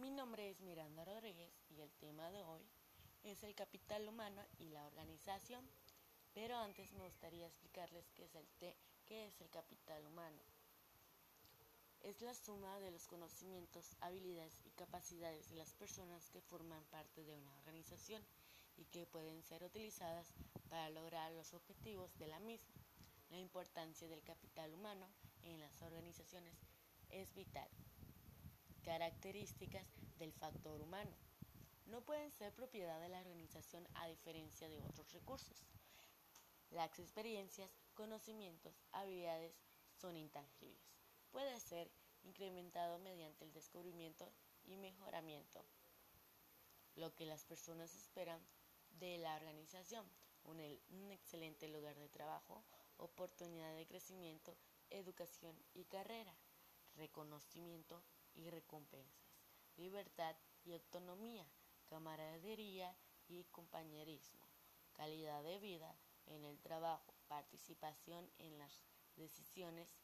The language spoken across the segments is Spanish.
Mi nombre es Miranda Rodríguez y el tema de hoy es el capital humano y la organización. Pero antes me gustaría explicarles qué es el, qué es el capital humano. Es la suma de los conocimientos, habilidades y capacidades de las personas que forman parte de una organización y que pueden ser utilizadas para lograr los objetivos de la misma. La importancia del capital humano en las organizaciones es vital. Características del factor humano. No pueden ser propiedad de la organización a diferencia de otros recursos. Las experiencias, conocimientos, habilidades son intangibles. Puede ser incrementado mediante el descubrimiento y mejoramiento. Lo que las personas esperan de la organización, un, excelente lugar de trabajo, oportunidad de crecimiento, educación y carrera, reconocimiento y recompensas, libertad y autonomía, camaradería y compañerismo, calidad de vida, en el trabajo, participación en las decisiones,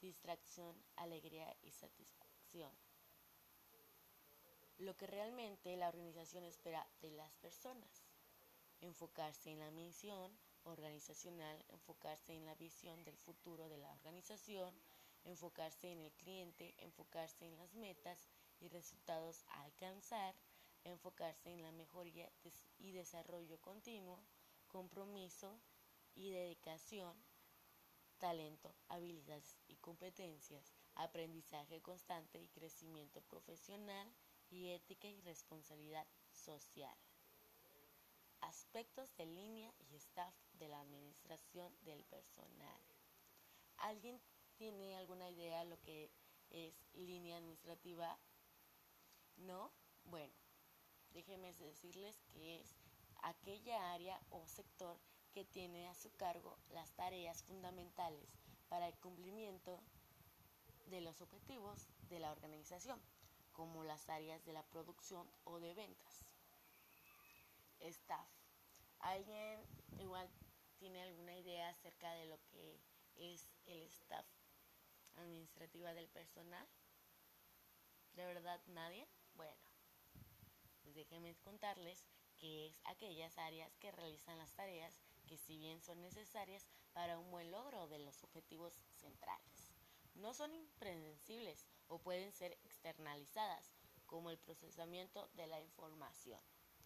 distracción, alegría y satisfacción. Lo que realmente la organización espera de las personas. Enfocarse en la misión organizacional, enfocarse en la visión del futuro de la organización, enfocarse en el cliente, enfocarse en las metas y resultados a alcanzar, enfocarse en la mejoría y desarrollo continuo, compromiso y dedicación, talento, habilidades y competencias, aprendizaje constante y crecimiento profesional y ética y responsabilidad social. Aspectos de línea y staff de la administración del personal. ¿Alguien tiene alguna idea de lo que es línea administrativa? ¿No? Bueno, déjenme decirles que es aquella área o sector que tiene a su cargo las tareas fundamentales para el cumplimiento de los objetivos de la organización, como las áreas de la producción o de ventas. Staff. ¿Alguien igual tiene alguna idea acerca de lo que es el staff administrativa del personal? ¿De verdad nadie? Bueno, pues déjenme contarles que es aquellas áreas que realizan las tareas que si bien son necesarias para un buen logro de los objetivos centrales, no son impredecibles o pueden ser externalizadas, como el procesamiento de la información.